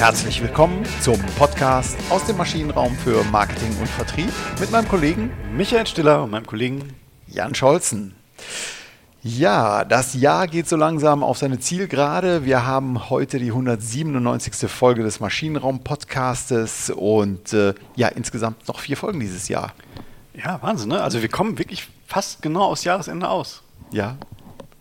Herzlich willkommen zum Podcast aus dem Maschinenraum für Marketing und Vertrieb mit meinem Kollegen Michael Stiller und meinem Kollegen Jan Scholzen. Ja, das Jahr geht so langsam auf seine Zielgerade. Wir haben heute die 197. Folge des Maschinenraum-Podcastes und äh, ja, insgesamt noch vier Folgen dieses Jahr. Ja, Wahnsinn, ne? Also wir kommen wirklich fast genau aufs Jahresende aus. Ja,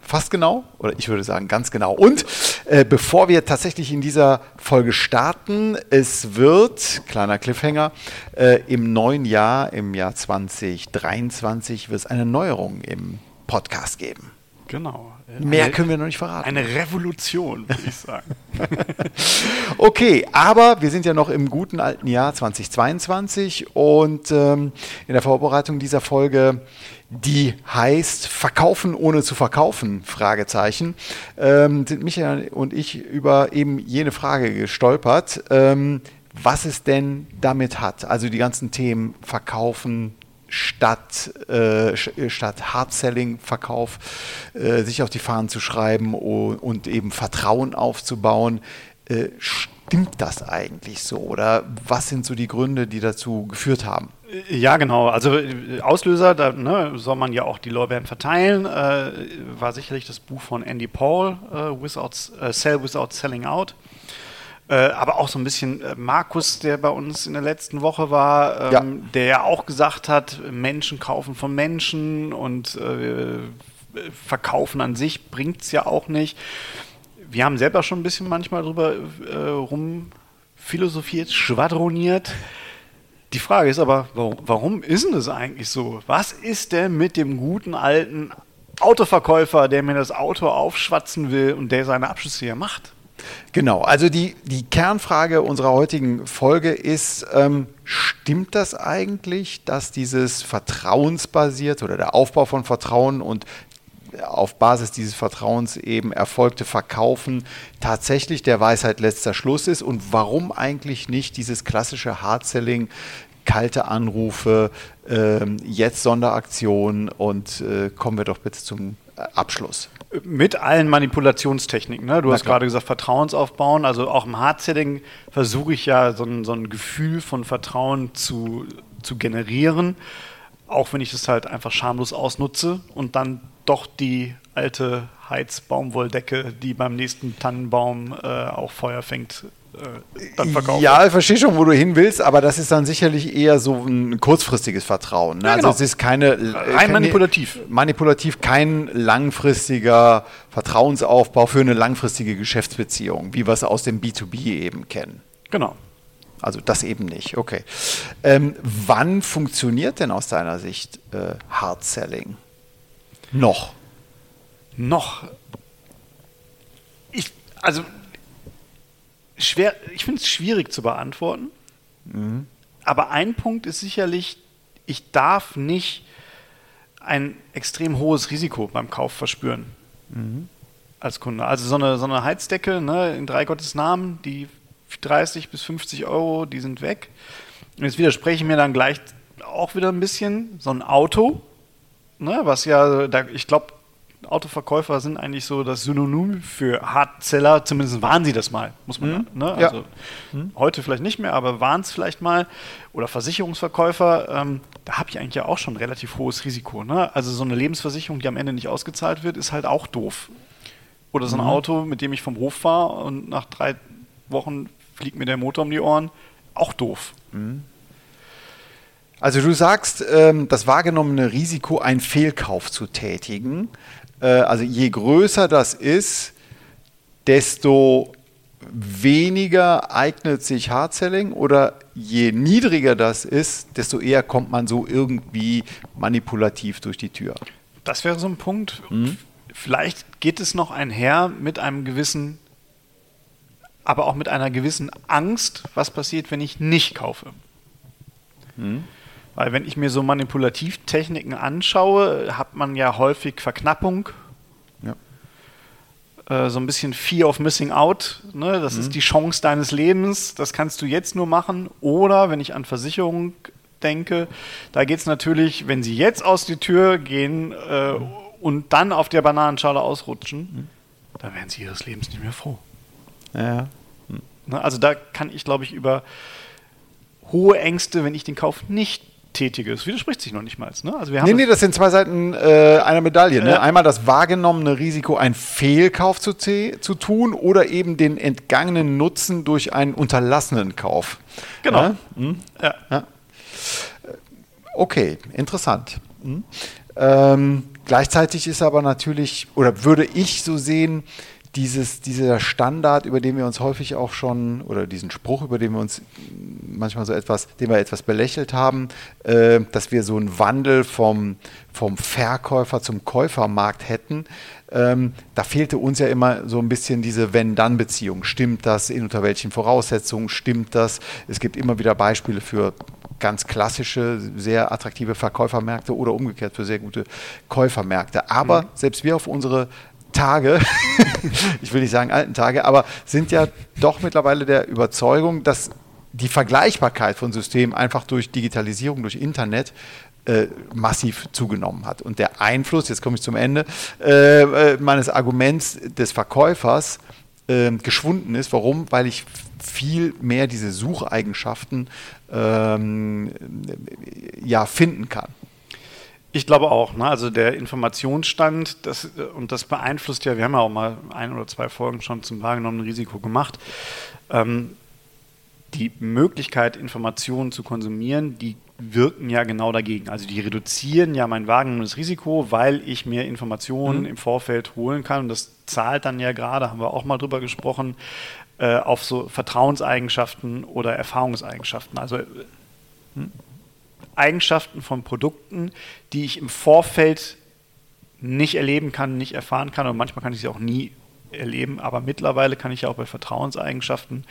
fast genau, oder ich würde sagen ganz genau. Und äh, bevor wir tatsächlich in dieser Folge starten, es wird, kleiner Cliffhanger, äh, im neuen Jahr, im Jahr 2023, wird es eine Neuerung im Podcast geben. Genau. Mehr Eine- können wir noch nicht verraten. Eine Revolution, würde ich sagen. Okay, aber wir sind ja noch im guten alten Jahr 2022 und ähm, in der Vorbereitung dieser Folge, die heißt Verkaufen ohne zu verkaufen, Fragezeichen, ähm, sind Michael und ich über eben jene Frage gestolpert, ähm, was es denn damit hat. Also die ganzen Themen Verkaufen, statt, äh, statt Hard-Selling-Verkauf äh, sich auf die Fahnen zu schreiben o- und eben Vertrauen aufzubauen. Äh, stimmt das eigentlich so? Oder was sind so die Gründe, die dazu geführt haben? Ja, genau. Also äh, Auslöser, da ne, soll man ja auch die Lorbeeren verteilen, äh, war sicherlich das Buch von Andy Paul, äh, Without, äh, Sell Without Selling Out. Äh, aber auch so ein bisschen äh, Markus, der bei uns in der letzten Woche war, ähm, Ja. der ja auch gesagt hat, Menschen kaufen von Menschen und verkaufen an sich bringt es ja auch nicht. Wir haben selber schon ein bisschen manchmal drüber äh, rum philosophiert, schwadroniert. Die Frage ist aber, warum, warum ist denn das eigentlich so? Was ist denn mit dem guten alten Autoverkäufer, der mir das Auto aufschwatzen will und der seine Abschlüsse hier macht? Genau, also die, die Kernfrage unserer heutigen Folge ist, ähm, stimmt das eigentlich, dass dieses vertrauensbasiert oder der Aufbau von Vertrauen und auf Basis dieses Vertrauens eben erfolgte Verkaufen tatsächlich der Weisheit letzter Schluss ist und warum eigentlich nicht dieses klassische Hard-Selling, kalte Anrufe, ähm, jetzt Sonderaktionen und äh, kommen wir doch bitte zum äh, Abschluss. Mit allen Manipulationstechniken. Ne? Du Na hast klar. gerade gesagt, Vertrauensaufbauen. Also auch im Hard-Setting versuche ich ja so ein, so ein Gefühl von Vertrauen zu, zu generieren. Auch wenn ich das halt einfach schamlos ausnutze und dann doch die alte Heizbaumwolldecke, die beim nächsten Tannenbaum äh, auch Feuer fängt, äh, dann verkaufe. Ja, ich verstehe schon, wo du hin willst, aber das ist dann sicherlich eher so ein kurzfristiges Vertrauen. Ne? Ja, genau. Also es ist keine äh, Rein manipulativ. Manipulativ, kein langfristiger Vertrauensaufbau für eine langfristige Geschäftsbeziehung, wie wir es aus dem B2B eben kennen. Genau. Also das eben nicht. Okay. Ähm, wann funktioniert denn aus deiner Sicht äh, Hard Selling? Noch. Noch. Ich, also, schwer, ich finde es schwierig zu beantworten. Aber ein Punkt ist sicherlich, ich darf nicht ein extrem hohes Risiko beim Kauf verspüren. Als Kunde. Also so eine, so eine Heizdecke ne, in drei Gottes Namen, die 30 bis 50 Euro, die sind weg. Und jetzt widerspreche ich mir dann gleich auch wieder ein bisschen. So ein Auto, ne, was ja, da, ich glaube, Autoverkäufer sind eigentlich so das Synonym für Hardseller, zumindest waren sie das mal, muss man ne? Ja. Also heute vielleicht nicht mehr, aber waren es vielleicht mal. Oder Versicherungsverkäufer, ähm, da habe ich eigentlich ja auch schon ein relativ hohes Risiko. Ne? Also so eine Lebensversicherung, die am Ende nicht ausgezahlt wird, ist halt auch doof. Oder so ein Auto, mit dem ich vom Hof fahre und nach drei Wochen fliegt mir der Motor um die Ohren, auch doof. Also du sagst, ähm, das wahrgenommene Risiko, einen Fehlkauf zu tätigen. Äh, also je größer das ist, desto weniger eignet sich Hard-Selling oder je niedriger das ist, desto eher kommt man so irgendwie manipulativ durch die Tür. Das wäre so ein Punkt. Vielleicht geht es noch einher mit einem gewissen, aber auch mit einer gewissen Angst, was passiert, wenn ich nicht kaufe. Weil wenn ich mir so Manipulativtechniken anschaue, hat man ja häufig Verknappung, Ja. äh, so ein bisschen Fear of Missing Out. Ne? Das ist die Chance deines Lebens, das kannst du jetzt nur machen. Oder wenn ich an Versicherung denke, da geht es natürlich, wenn sie jetzt aus die Tür gehen äh, und dann auf der Bananenschale ausrutschen, dann werden sie ihres Lebens nicht mehr froh. Ja. Ne? Also da kann ich, glaube ich, über hohe Ängste, wenn ich den Kauf nicht tätige. Das widerspricht sich noch nicht mal. Ne? Also wir haben nee, nee, das sind zwei Seiten äh, einer Medaille. Ne? Einmal das wahrgenommene Risiko, einen Fehlkauf zu, zu tun oder eben den entgangenen Nutzen durch einen unterlassenen Kauf. Genau. Ja? Hm? Ja. ja. Okay, interessant. Hm? Ähm, gleichzeitig ist aber natürlich, oder würde ich so sehen, dieses, dieser Standard, über den wir uns häufig auch schon, oder diesen Spruch, über den wir uns manchmal so etwas, den wir etwas belächelt haben, äh, dass wir so einen Wandel vom, vom Verkäufer zum Käufermarkt hätten. Ähm, da fehlte uns ja immer so ein bisschen diese Wenn-Dann-Beziehung. Stimmt das? In unter welchen Voraussetzungen stimmt das? Es gibt immer wieder Beispiele für ganz klassische, sehr attraktive Verkäufermärkte oder umgekehrt für sehr gute Käufermärkte. Aber mhm. selbst wir auf unsere Tage, ich will nicht sagen alten Tage, aber sind ja doch mittlerweile der Überzeugung, dass die Vergleichbarkeit von Systemen einfach durch Digitalisierung, durch Internet äh, massiv zugenommen hat. Und der Einfluss, jetzt komme ich zum Ende, äh, äh meines Arguments des Verkäufers äh, geschwunden ist. Warum? Weil ich viel mehr diese Sucheigenschaften ähm, ja, finden kann. Ich glaube auch. Ne? Also der Informationsstand, das, und das beeinflusst ja, wir haben ja auch mal ein oder zwei Folgen schon zum wahrgenommenen Risiko gemacht. Ähm, die Möglichkeit, Informationen zu konsumieren, die wirken ja genau dagegen. Also die reduzieren ja mein wahrgenommenes Risiko, weil ich mir Informationen mhm. im Vorfeld holen kann. Und das zahlt dann ja gerade, haben wir auch mal drüber gesprochen, äh, auf so Vertrauenseigenschaften oder Erfahrungseigenschaften. Also hm, Eigenschaften von Produkten, die ich im Vorfeld nicht erleben kann, nicht erfahren kann und manchmal kann ich sie auch nie erleben, aber mittlerweile kann ich ja auch bei Vertrauenseigenschaften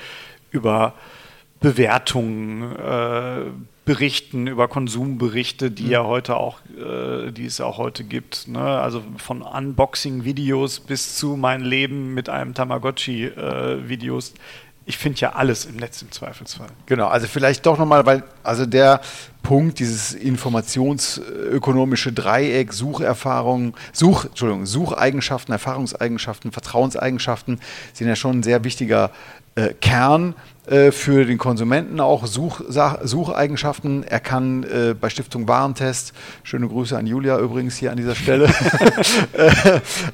über Bewertungen äh, berichten, über Konsumberichte, die mhm. ja heute auch, äh, die es ja auch heute gibt. Ne? Also von Unboxing-Videos bis zu mein Leben mit einem Tamagotchi-Videos. Äh, ich finde ja alles im Netz im Zweifelsfall. Genau, also vielleicht doch nochmal, weil also der Punkt, dieses informationsökonomische Dreieck, Sucherfahrung, Such, Entschuldigung, Sucheigenschaften, Erfahrungseigenschaften, Vertrauenseigenschaften sind ja schon ein sehr wichtiger äh, Kern äh, für den Konsumenten auch Such, Sucheigenschaften. Er kann äh, bei Stiftung Warentest, schöne Grüße an Julia übrigens hier an dieser Stelle,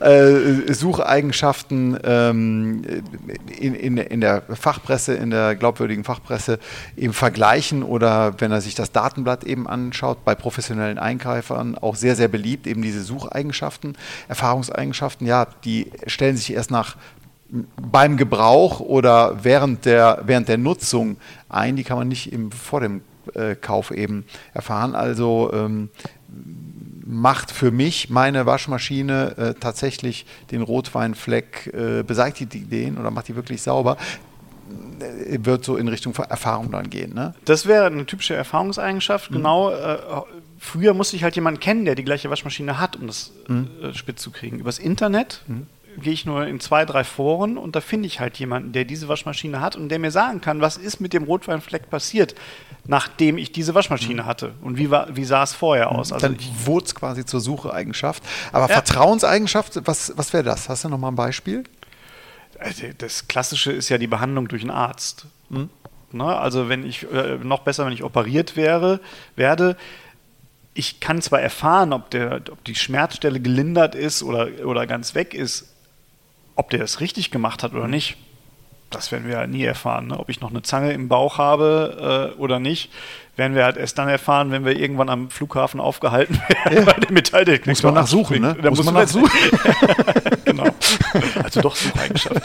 äh, Sucheigenschaften ähm, in, in, in der Fachpresse, in der glaubwürdigen Fachpresse eben vergleichen oder wenn er sich das Datenblatt eben anschaut, bei professionellen Einkäufern auch sehr, sehr beliebt, eben diese Sucheigenschaften, Erfahrungseigenschaften, ja, die stellen sich erst nach beim Gebrauch oder während der, während der Nutzung ein. Die kann man nicht im, vor dem äh, Kauf eben erfahren. Also ähm, macht für mich meine Waschmaschine äh, tatsächlich den Rotweinfleck, äh, beseitigt die den oder macht die wirklich sauber äh, wird so in Richtung Erfahrung dann gehen. Ne? Das wäre eine typische Erfahrungseigenschaft. Mhm. Genau. Äh, früher musste ich halt jemanden kennen, der die gleiche Waschmaschine hat, um das mhm. äh, spitz zu kriegen. Übers Internet mhm gehe ich nur in zwei, drei Foren und da finde ich halt jemanden, der diese Waschmaschine hat und der mir sagen kann, was ist mit dem Rotweinfleck passiert, nachdem ich diese Waschmaschine mhm. hatte und wie, war, wie sah es vorher aus. Also Dann wurde es quasi zur Sucheigenschaft. Aber ja. Vertrauenseigenschaft, was, was wäre das? Hast du noch mal ein Beispiel? Also, das Klassische ist ja die Behandlung durch einen Arzt. Mhm. Ne? Also wenn ich, äh, noch besser, wenn ich operiert wäre, werde, ich kann zwar erfahren, ob, der, ob die Schmerzstelle gelindert ist oder, oder ganz weg ist, ob der das richtig gemacht hat oder nicht, das werden wir halt nie erfahren. Ne? Ob ich noch eine Zange im Bauch habe äh, oder nicht, werden wir halt erst dann erfahren, wenn wir irgendwann am Flughafen aufgehalten werden, ja. weil der Metalldetektor Muss man nachsuchen, ne? Da muss, muss man nachsuchen. genau. Also doch Sucheigenschaft.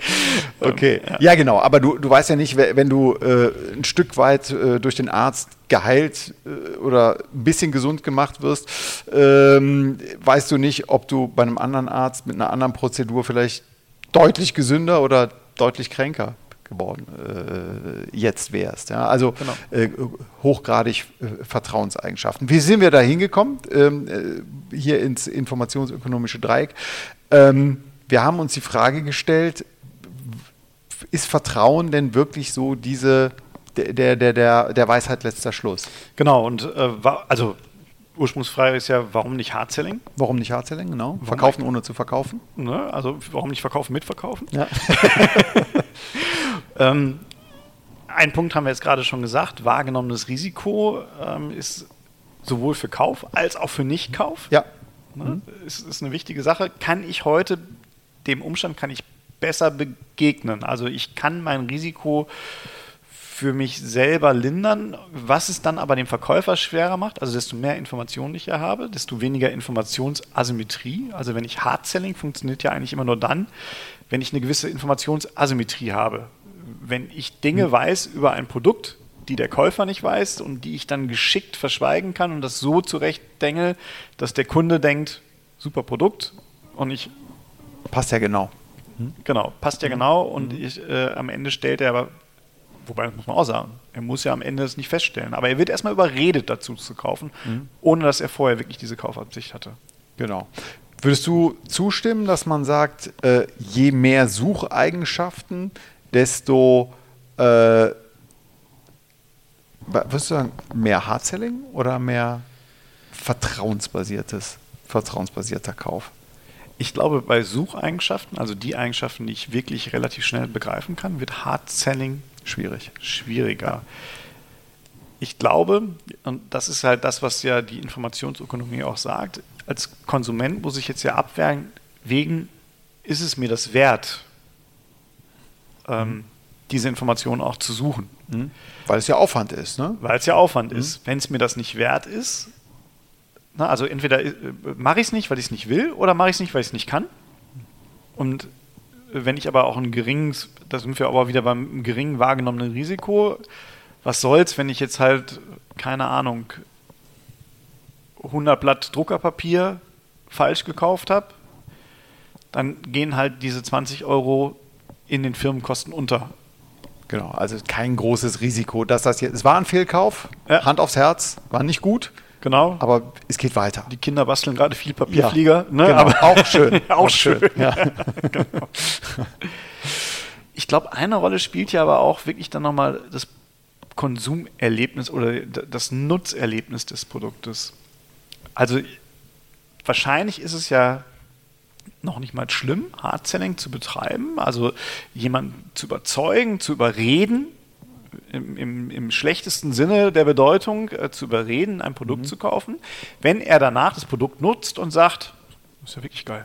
okay. Ja. ja. genau. Aber du, du weißt ja nicht, wenn du äh, ein Stück weit äh, durch den Arzt geheilt äh, oder ein bisschen gesund gemacht wirst, ähm, weißt du nicht, ob du bei einem anderen Arzt mit einer anderen Prozedur vielleicht deutlich gesünder oder deutlich kränker geworden äh, jetzt wärst. Ja? Also genau. äh, hochgradig äh, Vertrauenseigenschaften. Wie sind wir da hingekommen? Ähm, äh, hier ins informationsökonomische Dreieck. Ähm, wir haben uns die Frage gestellt, ist Vertrauen denn wirklich so diese der, der, der, der Weisheit letzter Schluss? Genau, und äh, also Ursprungsfrage ist ja, warum nicht Hardselling? Warum nicht Hardselling, genau. Warum verkaufen ohne zu verkaufen. Ne? Also warum nicht verkaufen mit verkaufen? Ja. Ähm, ein Punkt haben wir jetzt gerade schon gesagt, wahrgenommenes Risiko ähm, ist sowohl für Kauf als auch für Nichtkauf. Ja. Ne? Ist, ist eine wichtige Sache. Kann ich heute, dem Umstand kann ich besser begegnen. Also ich kann mein Risiko für mich selber lindern, was es dann aber dem Verkäufer schwerer macht. Also desto mehr Informationen ich ja habe, desto weniger Informationsasymmetrie. Also wenn ich Hard-Selling funktioniert ja eigentlich immer nur dann, wenn ich eine gewisse Informationsasymmetrie habe. Wenn ich Dinge mhm. weiß über ein Produkt, die der Käufer nicht weiß und die ich dann geschickt verschweigen kann und das so zurechtdengel, dass der Kunde denkt, super Produkt und ich... Passt ja genau. Genau, passt ja mhm. genau und mhm. ich, äh, am Ende stellt er aber Wobei, das muss man auch sagen, er muss ja am Ende es nicht feststellen. Aber er wird erstmal überredet, dazu zu kaufen, mhm. ohne dass er vorher wirklich diese Kaufabsicht hatte. Genau. Würdest du zustimmen, dass man sagt, äh, je mehr Sucheigenschaften, desto äh, würdest du sagen, mehr Hardselling oder mehr vertrauensbasiertes, vertrauensbasierter Kauf? Ich glaube, bei Sucheigenschaften, also die Eigenschaften, die ich wirklich relativ schnell begreifen kann, wird Hard-Selling schwierig. Schwieriger. Ich glaube, und das ist halt das, was ja die Informationsökonomie auch sagt, als Konsument muss ich jetzt ja abwägen, wegen ist es mir das wert, ähm, diese Informationen auch zu suchen. Mhm. Weil es ja Aufwand ist, ne? Weil es ja Aufwand mhm. ist. Wenn es mir das nicht wert ist, na, also entweder äh, mache ich es nicht, weil ich es nicht will, oder mache ich es nicht, weil ich es nicht kann. Und wenn ich aber auch ein geringes, da sind wir aber wieder beim geringen wahrgenommenen Risiko, was soll's, wenn ich jetzt halt, keine Ahnung, 100 Blatt Druckerpapier falsch gekauft habe, dann gehen halt diese 20 Euro in den Firmenkosten unter. Genau, also kein großes Risiko, dass das jetzt, es war ein Fehlkauf, ja. Hand aufs Herz, war nicht gut. Genau. Aber es geht weiter. Die Kinder basteln gerade viel Papierflieger. Ja, ne? genau. Aber auch schön. auch, schön. Ja. genau. Ich glaube, eine Rolle spielt ja aber auch wirklich dann nochmal das Konsumerlebnis oder das Nutzerlebnis des Produktes. Also wahrscheinlich ist es ja noch nicht mal schlimm, Hard-Selling zu betreiben, also jemanden zu überzeugen, zu überreden, im, im, im, schlechtesten Sinne der Bedeutung äh, zu überreden, ein Produkt mhm. zu kaufen, wenn er danach das Produkt nutzt und sagt, das ist ja wirklich geil.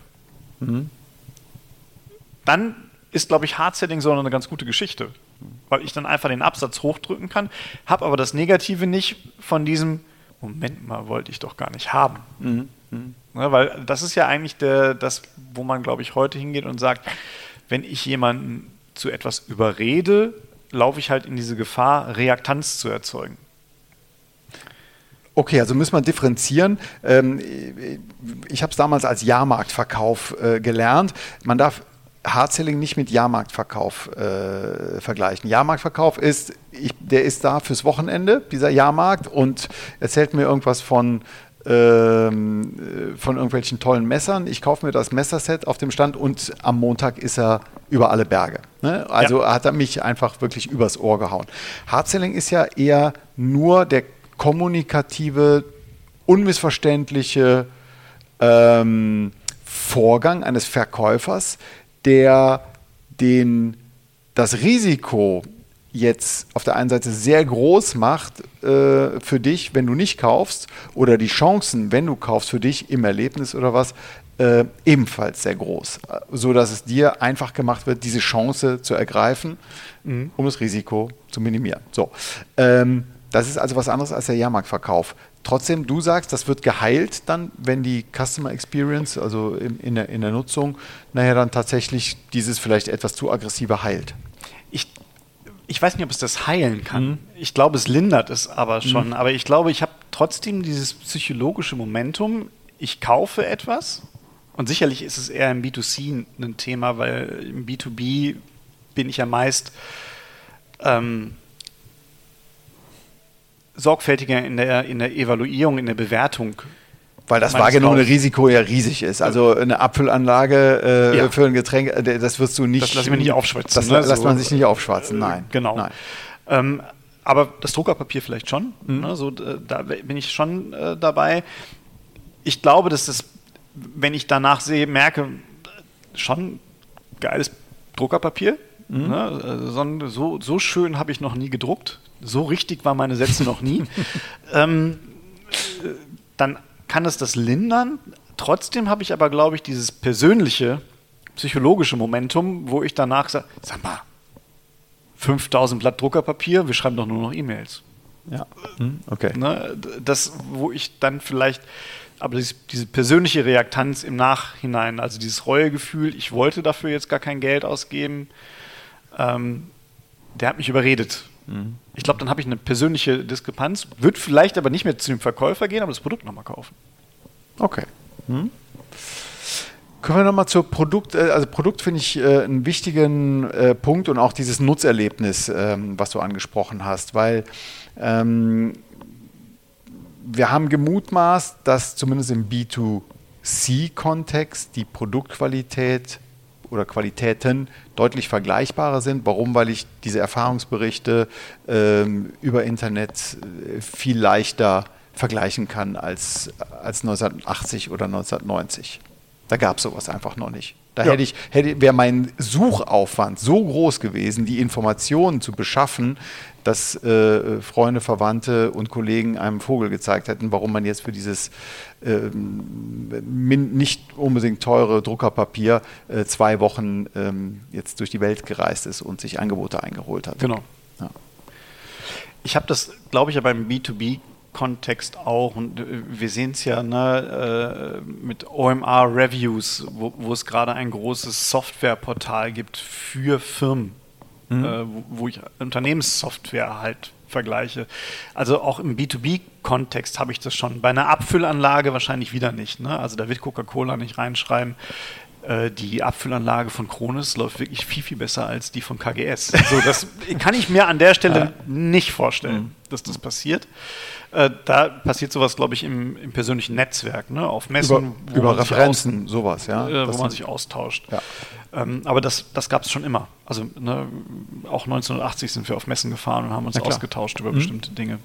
Mhm. Dann ist, glaube ich, Hard-Setting so eine ganz gute Geschichte, weil ich dann einfach den Absatz hochdrücken kann, habe aber das Negative nicht von diesem, Moment mal, wollte ich doch gar nicht haben. Mhm. Ja, weil das ist ja eigentlich der, das, wo man, glaube ich, heute hingeht und sagt, wenn ich jemanden zu etwas überrede, laufe ich halt in diese Gefahr, Reaktanz zu erzeugen. Okay, also müssen wir differenzieren. Ähm, ich habe es damals als Jahrmarktverkauf äh, gelernt. Man darf Hardselling nicht mit Jahrmarktverkauf äh, vergleichen. Jahrmarktverkauf ist, ich, der ist da fürs Wochenende, dieser Jahrmarkt, und erzählt mir irgendwas von ähm, von irgendwelchen tollen Messern. Ich kaufe mir das Messerset auf dem Stand und am Montag ist er über alle Berge. Ne? Also ja. hat er mich einfach wirklich übers Ohr gehauen. Hardselling ist ja eher nur der kommunikative, unmissverständliche ähm, Vorgang eines Verkäufers, der den, das Risiko jetzt auf der einen Seite sehr groß macht äh, für dich, wenn du nicht kaufst, oder die Chancen, wenn du kaufst, für dich im Erlebnis oder was, äh, ebenfalls sehr groß. So dass es dir einfach gemacht wird, diese Chance zu ergreifen, mhm. um das Risiko zu minimieren. So. Ähm, das ist also was anderes als der Jahrmarktverkauf. Trotzdem, du sagst, das wird geheilt dann, wenn die Customer Experience, also in, in, der, in der Nutzung, nachher dann tatsächlich dieses vielleicht etwas zu aggressive heilt. Ich weiß nicht, ob es das heilen kann. Mhm. Ich glaube, es lindert es aber schon. Mhm. Aber ich glaube, ich habe trotzdem dieses psychologische Momentum. Ich kaufe etwas und sicherlich ist es eher im B2C ein Thema, weil im B2B bin ich ja meist ähm, sorgfältiger in der, in der Evaluierung, in der Bewertung weil das wahrgenommene Risiko ja riesig ist. Also eine Abfüllanlage äh, ja. für ein Getränk, äh, das wirst du nicht. Das lasse ich mir nicht aufschwatzen. Das ne? lässt man sich nicht aufschwatzen, nein. Genau. Nein. Ähm, aber das Druckerpapier vielleicht schon. Mhm. Ne? So, da bin ich schon äh, dabei. Ich glaube, dass das, wenn ich danach sehe, merke, schon geiles Druckerpapier. Mhm. Ne? So, so schön habe ich noch nie gedruckt. So richtig waren meine Sätze noch nie. ähm, dann kann es das lindern. Trotzdem habe ich aber, glaube ich, dieses persönliche, psychologische Momentum, wo ich danach sage, sag mal, 5000 Blatt Druckerpapier, wir schreiben doch nur noch E-Mails. Ja, hm, okay. Ne, das, wo ich dann vielleicht, aber diese, diese persönliche Reaktanz im Nachhinein, also dieses Reuegefühl, ich wollte dafür jetzt gar kein Geld ausgeben, ähm, der hat mich überredet. Mhm. Ich glaube, dann habe ich eine persönliche Diskrepanz, wird vielleicht aber nicht mehr zu dem Verkäufer gehen, aber das Produkt nochmal kaufen. Okay. Mhm. Können wir nochmal zur Produkt, äh, also Produkt finde ich äh, einen wichtigen äh, Punkt und auch dieses Nutzerlebnis, ähm, was du angesprochen hast, weil ähm, wir haben gemutmaßt, dass zumindest im B2C-Kontext die Produktqualität oder Qualitäten deutlich vergleichbarer sind. Warum? Weil ich diese Erfahrungsberichte ähm, über Internet äh, viel leichter vergleichen kann als, als 1980 oder 1990. Da gab es sowas einfach noch nicht. Da ja. hätte ich, hätte, wäre mein Suchaufwand so groß gewesen, die Informationen zu beschaffen, dass äh, Freunde, Verwandte und Kollegen einem Vogel gezeigt hätten, warum man jetzt für dieses äh, nicht unbedingt teure Druckerpapier äh, zwei Wochen ähm, jetzt durch die Welt gereist ist und sich Angebote eingeholt hat. Genau. Ja. Ich habe das, glaube ich, ja beim B2B Kontext auch. Und äh, wir sehen es ja ne, äh, mit OMR Reviews, wo, wo es gerade ein großes Softwareportal gibt für Firmen, mhm. äh, wo, wo ich Unternehmenssoftware halt vergleiche. Also auch im B2B-Kontext habe ich das schon. Bei einer Abfüllanlage wahrscheinlich wieder nicht. Ne? Also da wird Coca-Cola nicht reinschreiben, äh, die Abfüllanlage von Kronis läuft wirklich viel, viel besser als die von KGS. So, das kann ich mir an der Stelle nicht vorstellen, mhm. dass das passiert. Äh, da passiert sowas, glaube ich, im, im, persönlichen Netzwerk, ne? auf Messen. Über, über Referenzen, aus, sowas, ja. Äh, wo man sich austauscht. Ja. Ähm, aber das, das gab es schon immer. Also ne, auch 1980 sind wir auf Messen gefahren und haben uns ausgetauscht über mhm. bestimmte Dinge.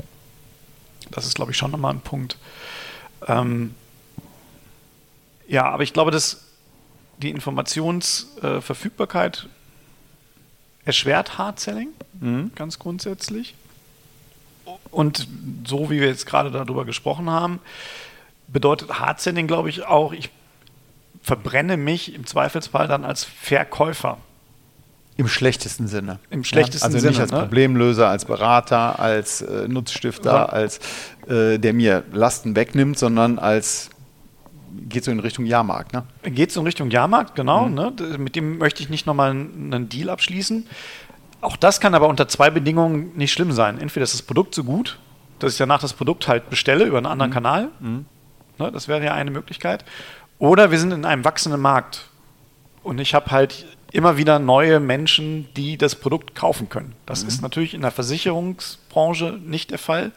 Das ist, glaube ich, schon nochmal ein Punkt. Ähm, ja, aber ich glaube, dass die Informationsverfügbarkeit äh, erschwert Hard-Selling, mhm. ganz grundsätzlich. Und so wie wir jetzt gerade darüber gesprochen haben, bedeutet Hard-Selling, glaube ich, auch, ich verbrenne mich im Zweifelsfall dann als Verkäufer. Im schlechtesten Sinne. Im schlechtesten Sinne. Also nicht als ne? Problemlöser, als Berater, als äh, Nutzstifter, ja. als äh, der mir Lasten wegnimmt, sondern als geht so in Richtung Jahrmarkt, ne? Geht so in Richtung Jahrmarkt, genau. Mhm. Ne? Mit dem möchte ich nicht nochmal einen Deal abschließen. Auch das kann aber unter zwei Bedingungen nicht schlimm sein. Entweder ist das Produkt so gut, dass ich danach das Produkt halt bestelle über einen anderen mhm. Kanal. Mhm. Ne, das wäre ja eine Möglichkeit. Oder wir sind in einem wachsenden Markt. Und ich habe halt immer wieder neue Menschen, die das Produkt kaufen können. Das mhm. ist natürlich in der Versicherungsbranche nicht der Fall.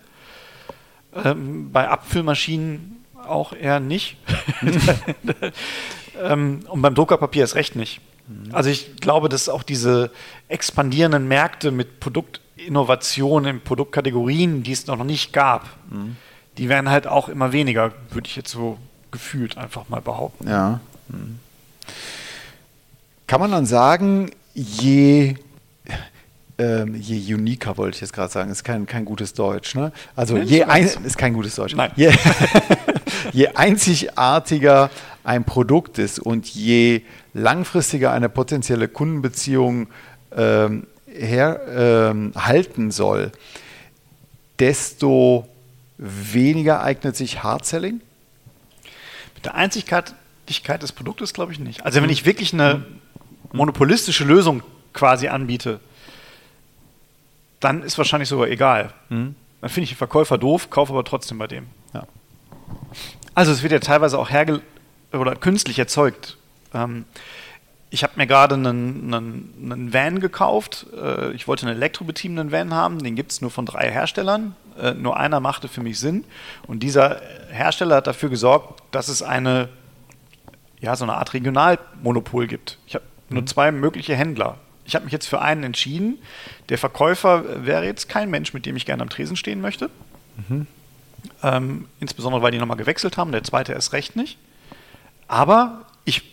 Ähm, bei Abfüllmaschinen auch eher nicht. ähm, und beim Druckerpapier ist recht nicht. Also ich glaube, dass auch diese expandierenden Märkte mit Produktinnovationen in Produktkategorien, die es noch nicht gab, mhm. die werden halt auch immer weniger, würde ich jetzt so gefühlt einfach mal behaupten. Ja. Mhm. Kann man dann sagen, je ähm, je uniker wollte ich jetzt gerade sagen, ist kein, kein gutes Deutsch. Ne? Also Mensch, je ein, ist kein gutes Deutsch. Nein. Je, je einzigartiger ein Produkt ist und je langfristiger eine potenzielle Kundenbeziehung ähm, her, ähm, halten soll, desto weniger eignet sich Hard-Selling? Mit der Einzigartigkeit des Produktes glaube ich nicht. Also wenn ich wirklich eine monopolistische Lösung quasi anbiete, dann ist wahrscheinlich sogar egal. Mhm. Dann finde ich den Verkäufer doof, kaufe aber trotzdem bei dem. Also es wird ja teilweise auch herge oder künstlich erzeugt. Ähm, ich habe mir gerade einen, einen, einen, Van gekauft. Äh, ich wollte einen elektrobetriebenen Van haben. Den gibt es nur von drei Herstellern. Äh, nur einer machte für mich Sinn. Und dieser Hersteller hat dafür gesorgt, dass es eine, ja, so eine Art Regionalmonopol gibt. Ich habe mhm. nur zwei mögliche Händler. Ich habe mich jetzt für einen entschieden. Der Verkäufer wäre jetzt kein Mensch, mit dem ich gerne am Tresen stehen möchte. Mhm. Ähm, insbesondere, weil die nochmal gewechselt haben. Der zweite erst recht nicht. Aber ich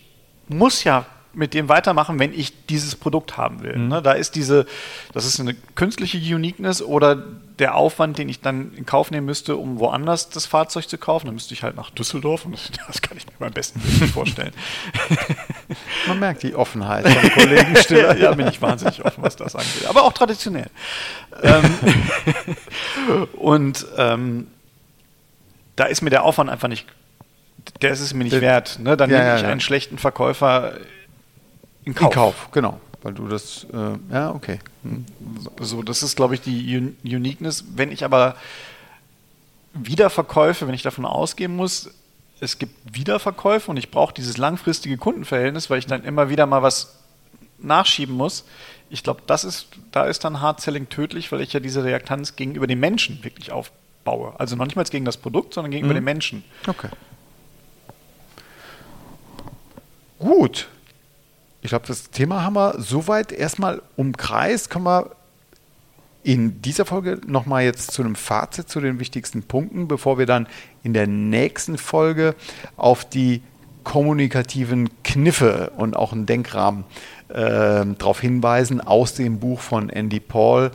muss ja mit dem weitermachen, wenn ich dieses Produkt haben will. Mhm. Ne? Da ist diese, das ist eine künstliche Uniqueness oder der Aufwand, den ich dann in Kauf nehmen müsste, um woanders das Fahrzeug zu kaufen. Dann müsste ich halt nach Düsseldorf und das, kann ich mir beim besten vorstellen. Man merkt die Offenheit von Kollegen Stiller. ja, bin ich wahnsinnig offen, was das angeht. Aber auch traditionell. Ähm, und ähm, da ist mir der Aufwand einfach nicht, der ist es mir nicht wert. Ne? Dann ja, nehme ich ja, einen schlechten Verkäufer in Kauf. In Kauf, genau. Weil du das, äh, ja, okay. Hm. So, das ist, glaube ich, die Un Uniqueness. Wenn ich aber Wiederverkäufe, wenn ich davon ausgehen muss, es gibt Wiederverkäufe und ich brauche dieses langfristige Kundenverhältnis, weil ich dann immer wieder mal was nachschieben muss. Ich glaube, das ist, da ist dann Hard Selling tödlich, weil ich ja diese Reaktanz gegenüber dem Menschen wirklich aufbaue. Also noch nicht mal gegen das Produkt, sondern gegenüber mhm. dem Menschen. Okay. Gut. Ich glaube, das Thema haben wir soweit erstmal umkreist. Kommen wir in dieser Folge nochmal jetzt zu einem Fazit zu den wichtigsten Punkten, bevor wir dann in der nächsten Folge auf die kommunikativen Kniffe und auch einen Denkrahmen äh, darauf hinweisen aus dem Buch von Andy Paul,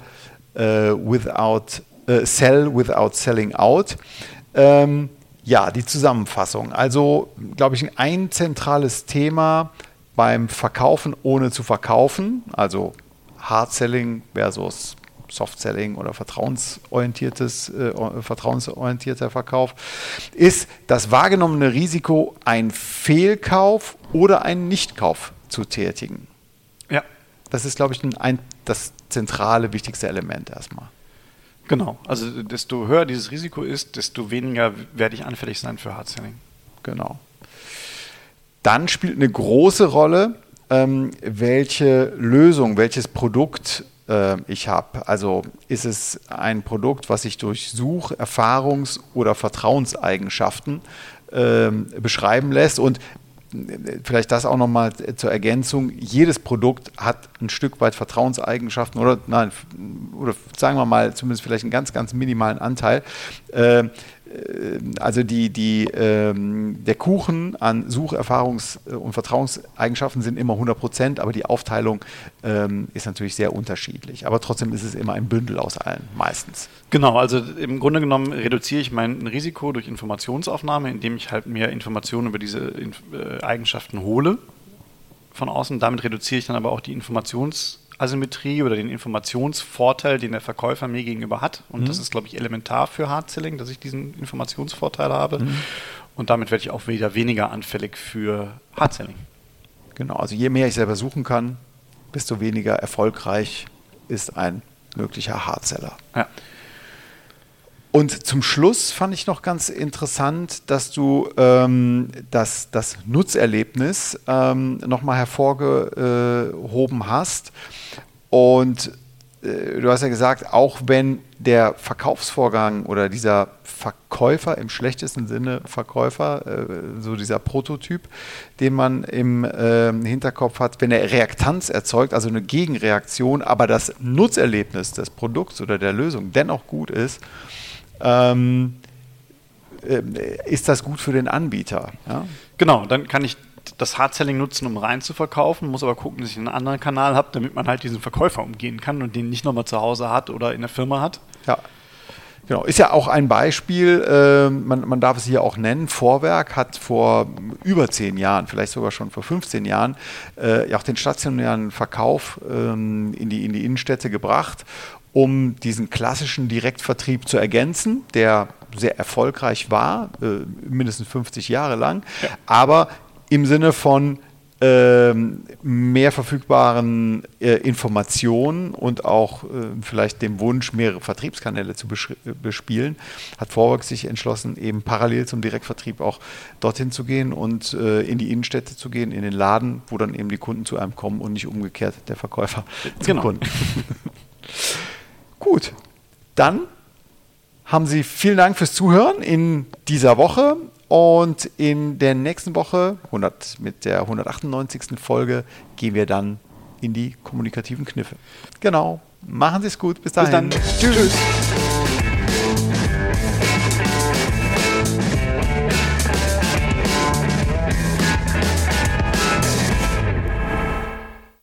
äh, Without, äh, Sell Without Selling Out. Ähm, ja, die Zusammenfassung. Also, glaube ich, ein zentrales Thema beim Verkaufen ohne zu verkaufen, also Hard Selling versus Soft Selling oder vertrauensorientiertes, äh, vertrauensorientierter Verkauf, ist das wahrgenommene Risiko, ein Fehlkauf oder einen Nichtkauf zu tätigen. Ja. Das ist, glaube ich, ein, ein, das zentrale, wichtigste Element erstmal. Genau, also desto höher dieses Risiko ist, desto weniger werde ich anfällig sein für Hard Selling. Genau. Dann spielt eine große Rolle, ähm, welche Lösung, welches Produkt äh, ich habe. Also ist es ein Produkt, was sich durch Such-, Erfahrungs- oder Vertrauenseigenschaften äh, beschreiben lässt. Und vielleicht das auch nochmal zur Ergänzung, jedes Produkt hat ein Stück weit Vertrauenseigenschaften oder nein, oder sagen wir mal zumindest vielleicht einen ganz, ganz minimalen Anteil. Äh, also die, die, ähm, der Kuchen an Sucherfahrungs- und Vertrauenseigenschaften sind immer 100 Prozent, aber die Aufteilung ähm, ist natürlich sehr unterschiedlich. Aber trotzdem ist es immer ein Bündel aus allen, meistens. Genau, also im Grunde genommen reduziere ich mein Risiko durch Informationsaufnahme, indem ich halt mehr Informationen über diese äh, Eigenschaften hole von außen. Damit reduziere ich dann aber auch die Informations- Asymmetrie oder den Informationsvorteil, den der Verkäufer mir gegenüber hat. Und mhm. das ist, glaube ich, elementar für Hard-Selling, dass ich diesen Informationsvorteil habe. Mhm. Und damit werde ich auch wieder weniger anfällig für Hard-Selling. Genau, also je mehr ich selber suchen kann, desto weniger erfolgreich ist ein möglicher Hardseller. Ja. Und zum Schluss fand ich noch ganz interessant, dass du ähm, das, das Nutzerlebnis ähm, nochmal hervorgehoben hast. Und äh, du hast ja gesagt, auch wenn der Verkaufsvorgang oder dieser Verkäufer im schlechtesten Sinne Verkäufer, äh, so dieser Prototyp, den man im äh, Hinterkopf hat, wenn er Reaktanz erzeugt, also eine Gegenreaktion, aber das Nutzerlebnis des Produkts oder der Lösung dennoch gut ist, ähm, äh, ist das gut für den Anbieter. Ja? Genau, dann kann ich das Hard-Selling nutzen, um rein zu verkaufen, muss aber gucken, dass ich einen anderen Kanal habe, damit man halt diesen Verkäufer umgehen kann und den nicht nochmal zu Hause hat oder in der Firma hat. Ja. Genau, ist ja auch ein Beispiel, äh, man, man, darf es hier auch nennen, Vorwerk hat vor über zehn Jahren, vielleicht sogar schon vor 15 Jahren, äh, ja auch den stationären Verkauf ähm, in, die, in die Innenstädte gebracht um diesen klassischen Direktvertrieb zu ergänzen, der sehr erfolgreich war, äh, mindestens 50 Jahre lang, ja. aber im Sinne von äh, mehr verfügbaren äh, Informationen und auch äh, vielleicht dem Wunsch, mehrere Vertriebskanäle zu bespielen, hat Vorwerk sich entschlossen, eben parallel zum Direktvertrieb auch dorthin zu gehen und äh, in die Innenstädte zu gehen, in den Laden, wo dann eben die Kunden zu einem kommen und nicht umgekehrt der Verkäufer zum genau. Kunden. Gut, dann haben Sie vielen Dank fürs Zuhören in dieser Woche und in der nächsten Woche 100, mit der 198. Folge gehen wir dann in die kommunikativen Kniffe. Genau. Machen Sie es gut. Bis dahin. Bis dann. Tschüss. Tschüss.